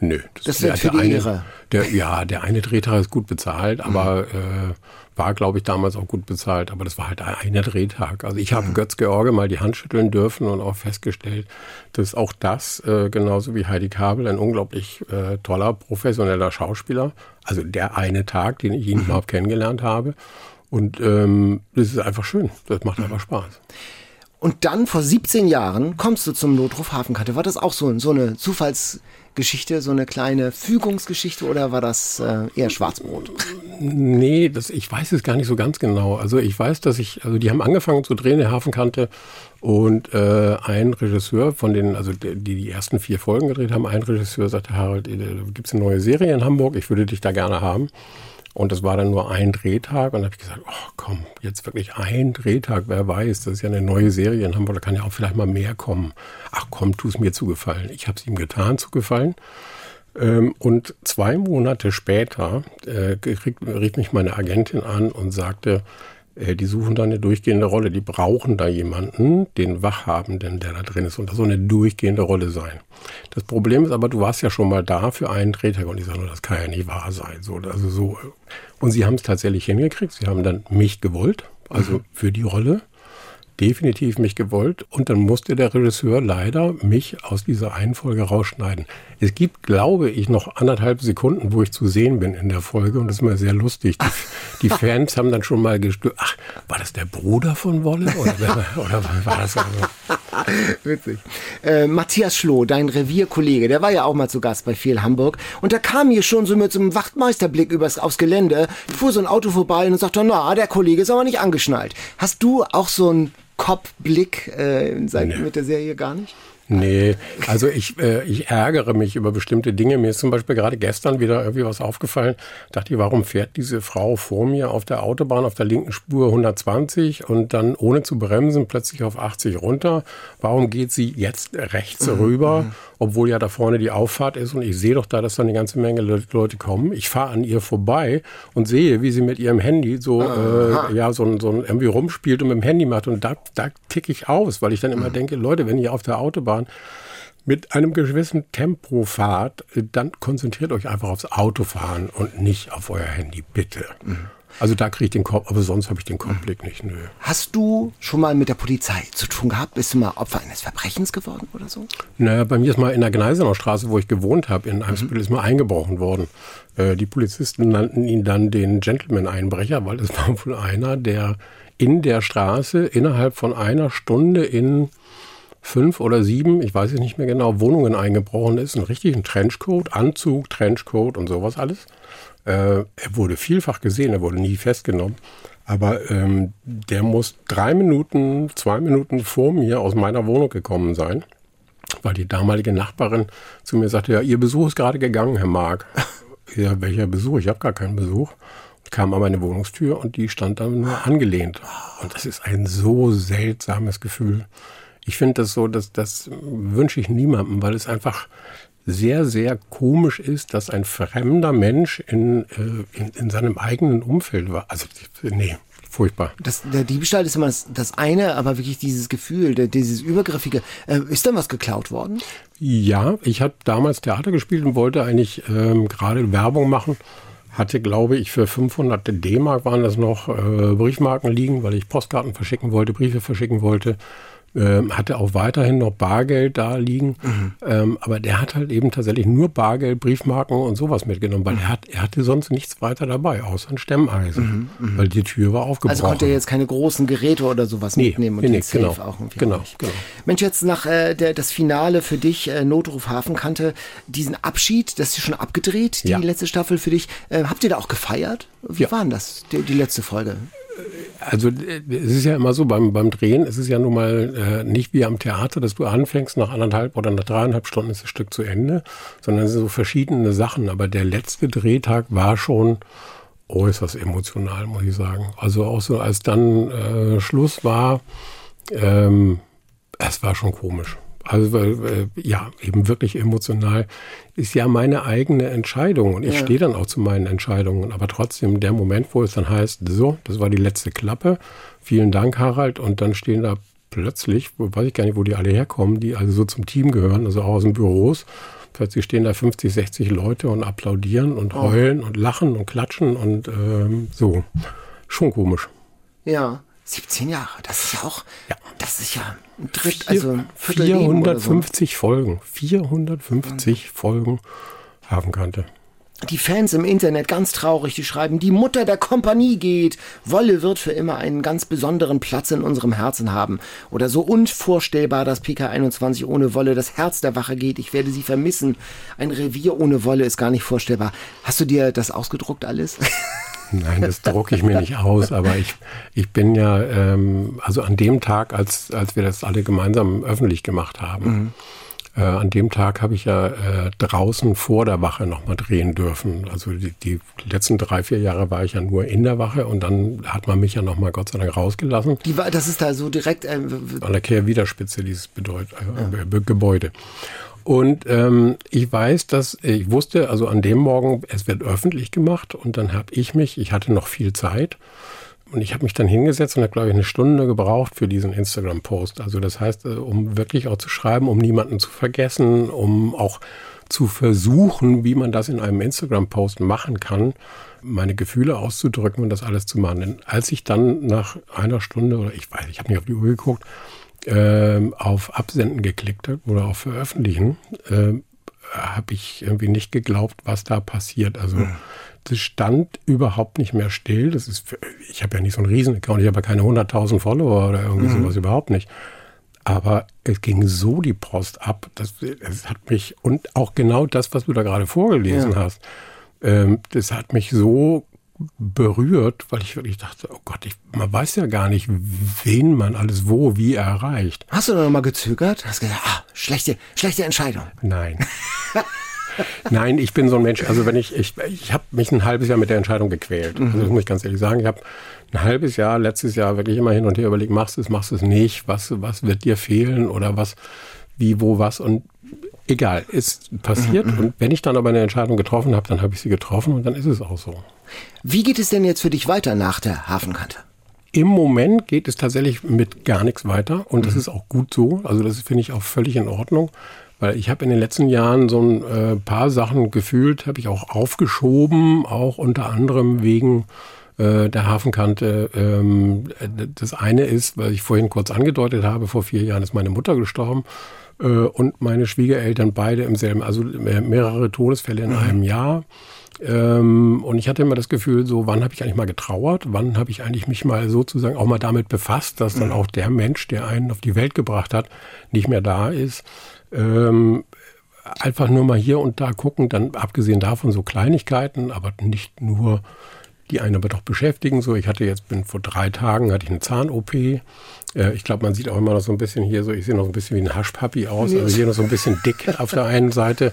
Nö. Das, das ist der, für die eine. Der, ja, der eine Drehtag ist gut bezahlt, aber mhm. äh, war, glaube ich, damals auch gut bezahlt. Aber das war halt einer Drehtag. Also ich habe mhm. Götz George mal die Hand schütteln dürfen und auch festgestellt, dass auch das, äh, genauso wie Heidi Kabel, ein unglaublich äh, toller, professioneller Schauspieler. Also der eine Tag, den ich ihn mhm. überhaupt kennengelernt habe. Und ähm, das ist einfach schön. Das macht einfach Spaß. Und dann vor 17 Jahren kommst du zum Notruf Hafenkante. War das auch so, so eine Zufallsgeschichte, so eine kleine Fügungsgeschichte oder war das äh, eher Schwarzbrot? Nee, das, ich weiß es gar nicht so ganz genau. Also ich weiß, dass ich, also die haben angefangen zu drehen, der Hafenkante und äh, ein Regisseur von den, also die die ersten vier Folgen gedreht haben, ein Regisseur sagte, Harald, äh, gibt es eine neue Serie in Hamburg, ich würde dich da gerne haben. Und das war dann nur ein Drehtag. Und habe ich gesagt, oh komm, jetzt wirklich ein Drehtag, wer weiß, das ist ja eine neue Serie in Hamburg, da kann ja auch vielleicht mal mehr kommen. Ach komm, tu es mir zugefallen. Ich habe es ihm getan, zugefallen. Ähm, und zwei Monate später äh, rief mich meine Agentin an und sagte, die suchen da eine durchgehende Rolle. Die brauchen da jemanden, den Wachhabenden, der da drin ist. Und das soll eine durchgehende Rolle sein. Das Problem ist aber, du warst ja schon mal da für einen Drehtag und ich sage, das kann ja nicht wahr sein. So, also so. Und sie haben es tatsächlich hingekriegt. Sie haben dann mich gewollt, also mhm. für die Rolle definitiv mich gewollt und dann musste der Regisseur leider mich aus dieser einen Folge rausschneiden. Es gibt, glaube ich, noch anderthalb Sekunden, wo ich zu sehen bin in der Folge und das ist mal sehr lustig. Die, die Fans haben dann schon mal gestört, ach, war das der Bruder von Wolle oder, oder war das also? Witzig. Äh, Matthias Schloh, dein Revierkollege, der war ja auch mal zu Gast bei Viel Hamburg und da kam hier schon so mit so einem Wachtmeisterblick übers, aufs Gelände, fuhr so ein Auto vorbei und sagte, na, der Kollege ist aber nicht angeschnallt. Hast du auch so ein Cop-Blick äh, nee. mit der Serie gar nicht? Nee, also ich, äh, ich ärgere mich über bestimmte Dinge. Mir ist zum Beispiel gerade gestern wieder irgendwie was aufgefallen. Dachte ich, warum fährt diese Frau vor mir auf der Autobahn auf der linken Spur 120 und dann ohne zu bremsen plötzlich auf 80 runter? Warum geht sie jetzt rechts mhm. rüber? Mhm obwohl ja da vorne die Auffahrt ist und ich sehe doch da, dass da eine ganze Menge Leute kommen. Ich fahre an ihr vorbei und sehe, wie sie mit ihrem Handy so, äh, ja, so, so irgendwie rumspielt und mit dem Handy macht und da, da ticke ich aus, weil ich dann immer mhm. denke, Leute, wenn ihr auf der Autobahn mit einem gewissen Tempo fahrt, dann konzentriert euch einfach aufs Autofahren und nicht auf euer Handy, bitte. Mhm. Also da kriege ich den Kopf, aber sonst habe ich den Kopfblick nicht. Nö. Hast du schon mal mit der Polizei zu tun gehabt? Bist du mal Opfer eines Verbrechens geworden oder so? Naja, bei mir ist mal in der Gneisenauer Straße, wo ich gewohnt habe, in Eimsbüttel, mhm. ist mal eingebrochen worden. Äh, die Polizisten nannten ihn dann den Gentleman-Einbrecher, weil es war wohl einer, der in der Straße innerhalb von einer Stunde in fünf oder sieben, ich weiß es nicht mehr genau, Wohnungen eingebrochen ist. Ein richtigen Trenchcoat, Anzug, Trenchcoat und sowas alles. Äh, er wurde vielfach gesehen, er wurde nie festgenommen. Aber ähm, der muss drei Minuten, zwei Minuten vor mir aus meiner Wohnung gekommen sein, weil die damalige Nachbarin zu mir sagte, ja, Ihr Besuch ist gerade gegangen, Herr Mark. ja, welcher Besuch? Ich habe gar keinen Besuch. Kam an meine Wohnungstür und die stand dann nur angelehnt. Und das ist ein so seltsames Gefühl. Ich finde das so, dass das wünsche ich niemandem, weil es einfach sehr, sehr komisch ist, dass ein fremder Mensch in, äh, in, in seinem eigenen Umfeld war. Also, nee, furchtbar. Das, der Diebstahl ist immer das, das eine, aber wirklich dieses Gefühl, der, dieses Übergriffige. Äh, ist da was geklaut worden? Ja, ich habe damals Theater gespielt und wollte eigentlich ähm, gerade Werbung machen. Hatte, glaube ich, für 500 D-Mark waren das noch äh, Briefmarken liegen, weil ich Postkarten verschicken wollte, Briefe verschicken wollte ähm, hatte auch weiterhin noch Bargeld da liegen. Mhm. Ähm, aber der hat halt eben tatsächlich nur Bargeld, Briefmarken und sowas mitgenommen, weil mhm. er, hat, er hatte sonst nichts weiter dabei, außer ein Stemmeisen, mhm, mhm. weil die Tür war aufgebrochen. Also konnte er jetzt keine großen Geräte oder sowas nee, mitnehmen und nee, den nee, genau, auch irgendwie genau, genau. Mensch, jetzt nach äh, der, das Finale für dich, äh, Notruf Hafenkante, diesen Abschied, das ist schon abgedreht, die ja. letzte Staffel für dich. Äh, habt ihr da auch gefeiert? Wie ja. war denn das, die, die letzte Folge? Also es ist ja immer so beim, beim Drehen, es ist ja nun mal äh, nicht wie am Theater, dass du anfängst, nach anderthalb oder nach dreieinhalb Stunden ist das Stück zu Ende, sondern es sind so verschiedene Sachen. Aber der letzte Drehtag war schon äußerst emotional, muss ich sagen. Also auch so, als dann äh, Schluss war, ähm, es war schon komisch. Also äh, ja, eben wirklich emotional ist ja meine eigene Entscheidung und ich ja. stehe dann auch zu meinen Entscheidungen. Aber trotzdem, der Moment, wo es dann heißt, so, das war die letzte Klappe, vielen Dank, Harald, und dann stehen da plötzlich, weiß ich gar nicht, wo die alle herkommen, die also so zum Team gehören, also auch aus den Büros. Plötzlich stehen da 50, 60 Leute und applaudieren und oh. heulen oh. und lachen und klatschen und ähm, so. Schon komisch. Ja. 17 Jahre, das ist ja auch, ja. das ist ja ein Dritt, also ein Viertel 450 so. Folgen, 450 mhm. Folgen Hafenkante. Die Fans im Internet ganz traurig, die schreiben, die Mutter der Kompanie geht. Wolle wird für immer einen ganz besonderen Platz in unserem Herzen haben. Oder so unvorstellbar, dass PK21 ohne Wolle das Herz der Wache geht. Ich werde sie vermissen. Ein Revier ohne Wolle ist gar nicht vorstellbar. Hast du dir das ausgedruckt alles? Nein, das drucke ich mir nicht aus, aber ich, ich bin ja, ähm, also an dem Tag, als, als wir das alle gemeinsam öffentlich gemacht haben, mhm. äh, an dem Tag habe ich ja äh, draußen vor der Wache nochmal drehen dürfen. Also die, die letzten drei, vier Jahre war ich ja nur in der Wache und dann hat man mich ja nochmal Gott sei Dank rausgelassen. Die war, das ist da so direkt... Äh, an der Kehrwiederspitze, dieses Bedeut, äh, ja. Gebäude. Und ähm, ich weiß, dass ich wusste, also an dem Morgen, es wird öffentlich gemacht und dann habe ich mich, ich hatte noch viel Zeit und ich habe mich dann hingesetzt und habe, glaube ich, eine Stunde gebraucht für diesen Instagram-Post. Also das heißt, äh, um wirklich auch zu schreiben, um niemanden zu vergessen, um auch zu versuchen, wie man das in einem Instagram-Post machen kann, meine Gefühle auszudrücken und das alles zu machen. Denn als ich dann nach einer Stunde oder ich weiß, ich habe nicht auf die Uhr geguckt, äh, auf Absenden geklickt habe oder auf Veröffentlichen, äh, habe ich irgendwie nicht geglaubt, was da passiert. Also mhm das stand überhaupt nicht mehr still. Das ist, für, ich habe ja nicht so einen Riesen-Account, ich habe ja keine 100.000 Follower oder irgendwie mhm. sowas überhaupt nicht. Aber es ging so die Post ab, das, das hat mich, und auch genau das, was du da gerade vorgelesen ja. hast, ähm, das hat mich so berührt, weil ich wirklich dachte, oh Gott, ich, man weiß ja gar nicht, wen man alles wo, wie erreicht. Hast du da nochmal gezögert? Hast gesagt, ah, schlechte, schlechte Entscheidung. Nein. Nein, ich bin so ein Mensch, also wenn ich, ich, ich habe mich ein halbes Jahr mit der Entscheidung gequält. Mhm. Also das muss ich ganz ehrlich sagen. Ich habe ein halbes Jahr, letztes Jahr wirklich immer hin und her überlegt, machst du es, machst du es nicht, was, was wird dir fehlen oder was, wie, wo, was und egal, ist passiert. Mhm. Und wenn ich dann aber eine Entscheidung getroffen habe, dann habe ich sie getroffen und dann ist es auch so. Wie geht es denn jetzt für dich weiter nach der Hafenkante? Im Moment geht es tatsächlich mit gar nichts weiter und das mhm. ist auch gut so. Also das finde ich auch völlig in Ordnung. Weil ich habe in den letzten Jahren so ein äh, paar Sachen gefühlt, habe ich auch aufgeschoben, auch unter anderem wegen äh, der Hafenkante. Ähm, das eine ist, weil ich vorhin kurz angedeutet habe, vor vier Jahren ist meine Mutter gestorben äh, und meine Schwiegereltern beide im selben, also mehrere Todesfälle in mhm. einem Jahr. Ähm, und ich hatte immer das Gefühl, so, wann habe ich eigentlich mal getrauert? Wann habe ich eigentlich mich mal sozusagen auch mal damit befasst, dass dann mhm. auch der Mensch, der einen auf die Welt gebracht hat, nicht mehr da ist? Ähm, einfach nur mal hier und da gucken, dann abgesehen davon so Kleinigkeiten, aber nicht nur die einen aber doch beschäftigen. So, ich hatte jetzt, bin vor drei Tagen, hatte ich eine Zahn-OP. Äh, ich glaube, man sieht auch immer noch so ein bisschen hier so, ich sehe noch ein bisschen wie ein Haschpapi aus, also hier noch so ein bisschen dick auf der einen Seite.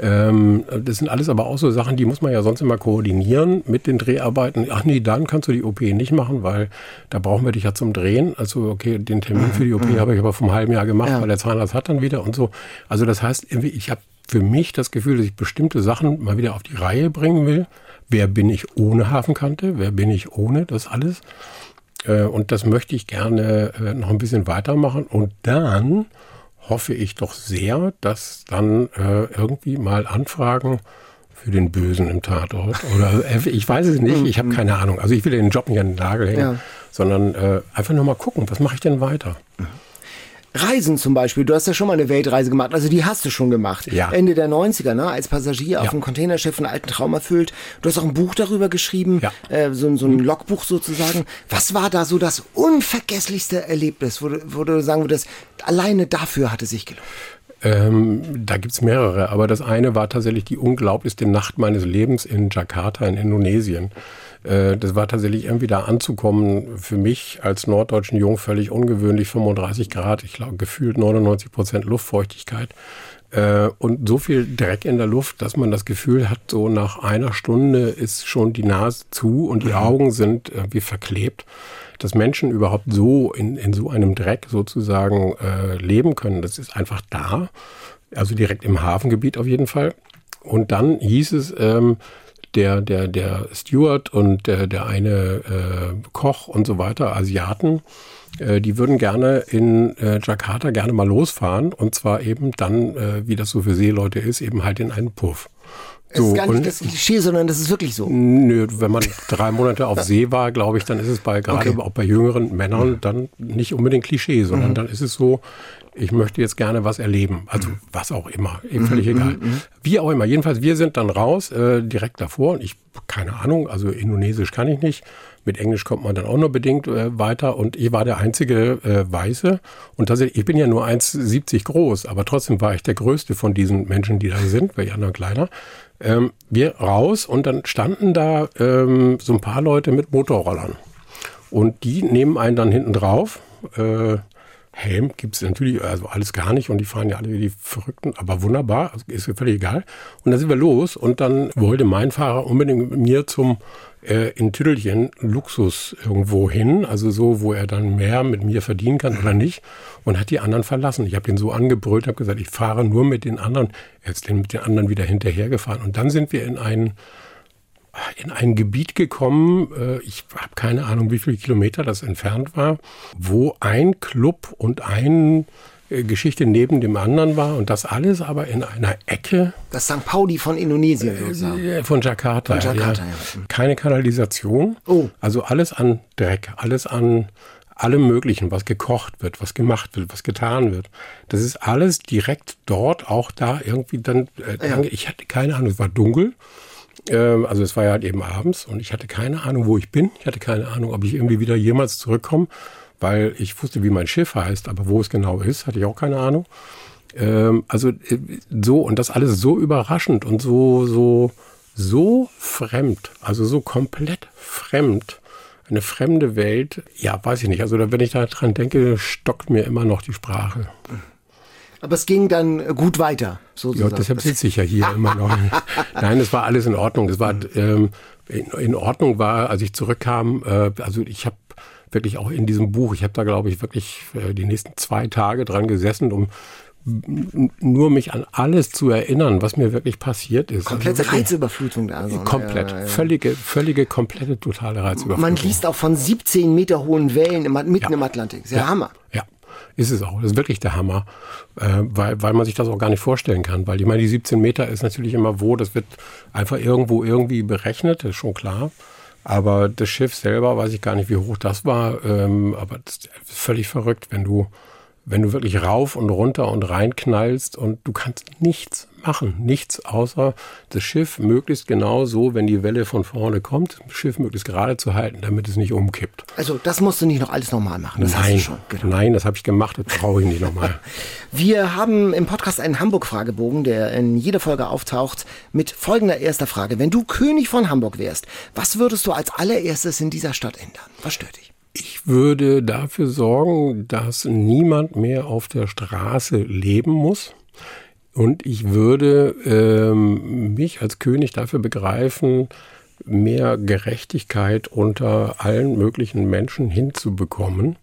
Ähm, das sind alles aber auch so Sachen, die muss man ja sonst immer koordinieren mit den Dreharbeiten. Ach nee, dann kannst du die OP nicht machen, weil da brauchen wir dich ja zum Drehen. Also okay, den Termin für die OP mhm. habe ich aber vom halben Jahr gemacht, ja. weil der Zahnarzt hat dann wieder und so. Also das heißt, irgendwie, ich habe für mich das Gefühl, dass ich bestimmte Sachen mal wieder auf die Reihe bringen will. Wer bin ich ohne Hafenkante? Wer bin ich ohne das alles? Äh, und das möchte ich gerne äh, noch ein bisschen weitermachen. Und dann hoffe ich doch sehr, dass dann äh, irgendwie mal Anfragen für den Bösen im Tatort oder äh, ich weiß es nicht, ich habe keine Ahnung. Also ich will den Job nicht an den Nagel hängen, ja. sondern äh, einfach nur mal gucken, was mache ich denn weiter? Reisen zum Beispiel, du hast ja schon mal eine Weltreise gemacht, also die hast du schon gemacht. Ja. Ende der 90er, ne? als Passagier ja. auf einem Containerschiff einen alten Traum erfüllt. Du hast auch ein Buch darüber geschrieben, ja. äh, so, so, ein. Logbuch sozusagen. Was war da so das unvergesslichste Erlebnis, wo, wo du sagen würdest, alleine dafür hat es sich gelohnt? Ähm, da gibt's mehrere, aber das eine war tatsächlich die unglaublichste Nacht meines Lebens in Jakarta in Indonesien. Äh, das war tatsächlich irgendwie da anzukommen, für mich als norddeutschen Jung völlig ungewöhnlich, 35 Grad, ich glaube gefühlt 99 Prozent Luftfeuchtigkeit äh, und so viel Dreck in der Luft, dass man das Gefühl hat, so nach einer Stunde ist schon die Nase zu und die. Augen sind wie verklebt. Dass Menschen überhaupt so in, in so einem Dreck sozusagen äh, leben können, das ist einfach da. Also direkt im Hafengebiet auf jeden Fall. Und dann hieß es, ähm, der, der, der Steward und der, der eine äh, Koch und so weiter, Asiaten, äh, die würden gerne in äh, Jakarta gerne mal losfahren und zwar eben dann, äh, wie das so für Seeleute ist, eben halt in einen Puff. So, es ist gar nicht das Klischee, sondern das ist wirklich so. Nö, wenn man drei Monate auf See war, glaube ich, dann ist es bei gerade okay. auch bei jüngeren Männern dann nicht unbedingt Klischee, sondern mhm. dann ist es so, ich möchte jetzt gerne was erleben. Also mhm. was auch immer, eben völlig mhm. egal. Mhm. Wie auch immer. Jedenfalls, wir sind dann raus, äh, direkt davor. Und ich, keine Ahnung, also Indonesisch kann ich nicht. Mit Englisch kommt man dann auch nur bedingt äh, weiter. Und ich war der einzige äh, Weiße. Und tatsächlich, ich bin ja nur 1,70 groß, aber trotzdem war ich der größte von diesen Menschen, die da sind, weil die anderen kleiner. Ähm, wir raus und dann standen da ähm, so ein paar Leute mit Motorrollern. Und die nehmen einen dann hinten drauf. Äh, Helm gibt es natürlich, also alles gar nicht und die fahren ja alle wie die Verrückten, aber wunderbar, also ist völlig egal. Und dann sind wir los und dann wollte mein Fahrer unbedingt mit mir zum äh, in Tüdelchen Luxus irgendwo hin, also so, wo er dann mehr mit mir verdienen kann oder nicht und hat die anderen verlassen. Ich habe den so angebrüllt, habe gesagt, ich fahre nur mit den anderen, er ist mit den anderen wieder hinterhergefahren und dann sind wir in einen in ein Gebiet gekommen, äh, ich habe keine Ahnung, wie viele Kilometer das entfernt war, wo ein Club und eine äh, Geschichte neben dem anderen war und das alles aber in einer Ecke. Das St. Pauli von Indonesien äh, sozusagen. Von Jakarta. Von Jakarta ja. Ja. Keine Kanalisation. Oh. Also alles an Dreck, alles an allem Möglichen, was gekocht wird, was gemacht wird, was getan wird. Das ist alles direkt dort, auch da irgendwie dann. Äh, ja. Ich hatte keine Ahnung, es war dunkel. Ähm, also es war ja halt eben abends und ich hatte keine Ahnung, wo ich bin. Ich hatte keine Ahnung, ob ich irgendwie wieder jemals zurückkomme, weil ich wusste, wie mein Schiff heißt, aber wo es genau ist, hatte ich auch keine Ahnung. Ähm, also äh, so und das alles so überraschend und so so so fremd, also so komplett fremd, eine fremde Welt. Ja, weiß ich nicht. Also wenn ich daran denke, stockt mir immer noch die Sprache. Aber es ging dann gut weiter, sozusagen. Ja, deshalb sitze ich ja hier immer noch. Nein, es war alles in Ordnung. Es war ähm, in, in, Ordnung war, als ich zurückkam. Äh, also ich habe wirklich auch in diesem Buch, ich habe da glaube ich wirklich äh, die nächsten zwei Tage dran gesessen, um nur mich an alles zu erinnern, was mir wirklich passiert ist. Komplette also Reizüberflutung da. So. Komplett. Ja, ja. Völlige, völlige, komplette, totale Reizüberflutung. Man liest auch von 17 Meter hohen Wellen im, mitten ja. im Atlantik. Sehr Hammer. Ja, ist es auch. Das ist wirklich der Hammer, äh, weil, weil man sich das auch gar nicht vorstellen kann. Weil ich meine, die 17 Meter ist natürlich immer wo, das wird einfach irgendwo irgendwie berechnet, ist schon klar. Aber das Schiff selber weiß ich gar nicht, wie hoch das war. Ähm, aber das ist völlig verrückt, wenn du wenn du wirklich rauf und runter und rein knallst und du kannst nichts machen, nichts außer das Schiff möglichst genau so, wenn die Welle von vorne kommt, das Schiff möglichst gerade zu halten, damit es nicht umkippt. Also das musst du nicht noch alles nochmal machen. Das nein, genau. nein, das habe ich gemacht, das brauche ich nicht nochmal. Wir haben im Podcast einen Hamburg-Fragebogen, der in jeder Folge auftaucht, mit folgender erster Frage. Wenn du König von Hamburg wärst, was würdest du als allererstes in dieser Stadt ändern? Was stört dich? Ich würde dafür sorgen, dass niemand mehr auf der Straße leben muss. Und ich würde ähm, mich als König dafür begreifen, mehr Gerechtigkeit unter allen möglichen Menschen hinzubekommen.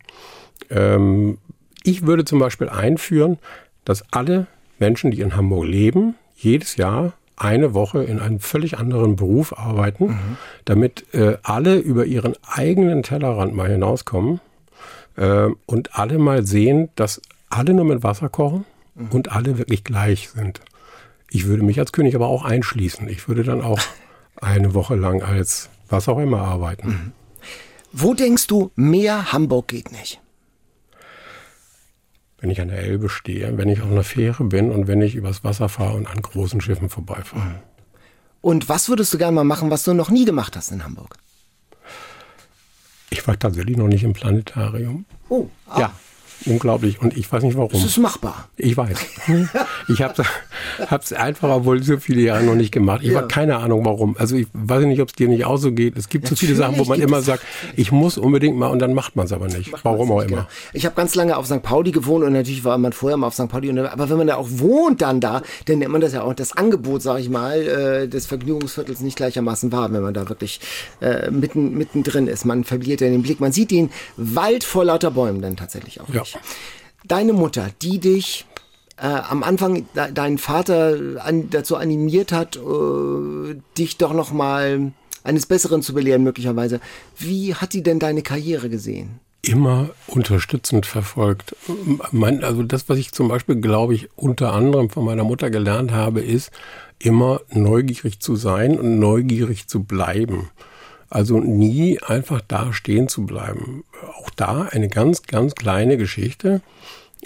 Ähm, ich würde zum Beispiel einführen, dass alle Menschen, die in Hamburg leben, jedes Jahr eine Woche in einem völlig anderen Beruf arbeiten, mhm. damit äh, alle über ihren eigenen Tellerrand mal hinauskommen äh, und alle mal sehen, dass alle nur mit Wasser kochen mhm. und alle wirklich gleich sind. Ich würde mich als König aber auch einschließen. Ich würde dann auch eine Woche lang als was auch immer arbeiten. Mhm. Wo denkst du, mehr Hamburg geht nicht? wenn ich an der Elbe stehe, wenn ich auf einer Fähre bin und wenn ich übers Wasser fahre und an großen Schiffen vorbeifahre. Und was würdest du gerne mal machen, was du noch nie gemacht hast in Hamburg? Ich war tatsächlich noch nicht im Planetarium. Oh, ah. ja. Unglaublich. Und ich weiß nicht warum. Es ist machbar. Ich weiß. Ich habe es einfach, obwohl so viele Jahre noch nicht gemacht. Ich ja. habe keine Ahnung warum. Also ich weiß nicht, ob es dir nicht auch so geht. Es gibt Natürlich so viele Sachen, wo man immer sagt, ich muss unbedingt mal und dann macht man es aber nicht. warum auch immer. Genau. Ich habe ganz lange auf St. Pauli gewohnt und natürlich war man vorher mal auf St. Pauli. aber wenn man da auch wohnt dann da, dann nennt man das ja auch das Angebot, sage ich mal, äh, des Vergnügungsviertels nicht gleichermaßen wahr, wenn man da wirklich äh, mitten, mittendrin ist. Man verliert ja den Blick. Man sieht den Wald vor lauter Bäumen dann tatsächlich auch ja. Nicht. Deine Mutter, die dich äh, am Anfang de deinen Vater an, dazu animiert hat, äh, dich doch noch mal eines Besseren zu belehren möglicherweise. Wie hat sie denn deine Karriere gesehen? Immer unterstützend verfolgt. Mein, also das, was ich zum Beispiel, glaube ich, unter anderem von meiner Mutter gelernt habe, ist immer neugierig zu sein und neugierig zu bleiben. Also nie einfach da stehen zu bleiben. Auch da eine ganz, ganz kleine Geschichte.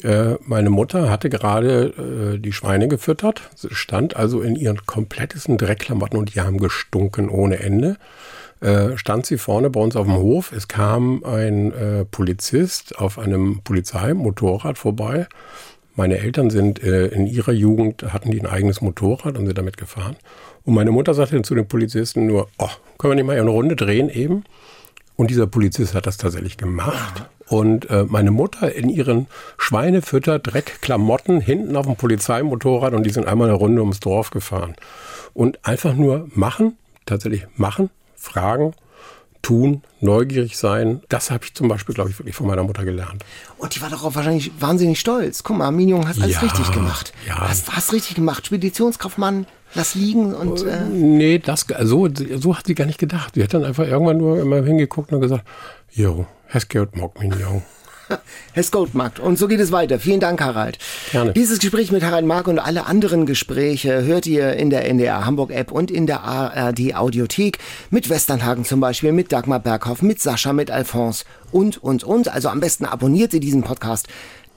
Äh, meine Mutter hatte gerade äh, die Schweine gefüttert, stand also in ihren komplettesten Dreckklamotten und die haben gestunken ohne Ende. Äh, stand sie vorne bei uns auf dem Hof. Es kam ein Polizist auf einem Polizeimotorrad vorbei. Meine Eltern sind äh, in ihrer Jugend, hatten die ein eigenes Motorrad und sind damit gefahren. Und meine Mutter sagte zu den Polizisten nur, oh, können wir nicht mal eine Runde drehen eben? Und dieser Polizist hat das tatsächlich gemacht und äh, meine Mutter in ihren Schweinefütter Dreckklamotten hinten auf dem Polizeimotorrad und die sind einmal eine Runde ums Dorf gefahren. Und einfach nur machen, tatsächlich machen, fragen, tun, neugierig sein. Das habe ich zum Beispiel, glaube ich, wirklich von meiner Mutter gelernt. Und die war darauf wahrscheinlich wahnsinnig stolz. Guck mal, Minjung, hast alles Ja, richtig gemacht. ja. Hast, hast richtig gemacht. Speditionskaufmann, lass liegen und äh, Nee, das, so, so hat sie gar nicht gedacht. Sie hat dann einfach irgendwann nur immer hingeguckt und gesagt, jo, geht mag mich jo. Herr Goldmarkt. Und so geht es weiter. Vielen Dank, Harald. Gerne. Dieses Gespräch mit Harald Mark und alle anderen Gespräche hört ihr in der NDR Hamburg App und in der ARD Audiothek mit Westernhagen zum Beispiel, mit Dagmar Berghoff, mit Sascha, mit Alphonse und, und, und. Also am besten abonniert ihr diesen Podcast.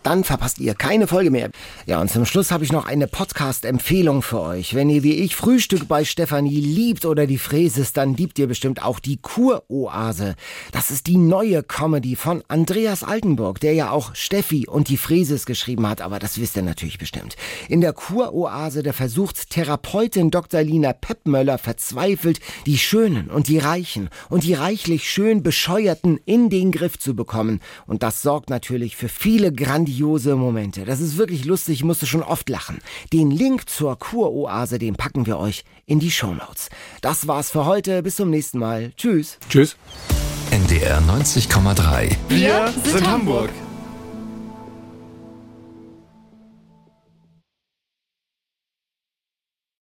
Dann verpasst ihr keine Folge mehr. Ja, und zum Schluss habe ich noch eine Podcast-Empfehlung für euch. Wenn ihr wie ich Frühstück bei Stefanie liebt oder die Fräses, dann liebt ihr bestimmt auch die Kuroase. Das ist die neue Comedy von Andreas Altenburg, der ja auch Steffi und die Fräses geschrieben hat, aber das wisst ihr natürlich bestimmt. In der Kuroase, da versucht Therapeutin Dr. Lina Peppmöller verzweifelt, die Schönen und die Reichen und die reichlich schön Bescheuerten in den Griff zu bekommen. Und das sorgt natürlich für viele grandiose Momente. Das ist wirklich lustig, ich musste schon oft lachen. Den Link zur Kuroase, den packen wir euch in die Shownotes. Das war's für heute, bis zum nächsten Mal. Tschüss. Tschüss. NDR 90,3. Wir sind Hamburg.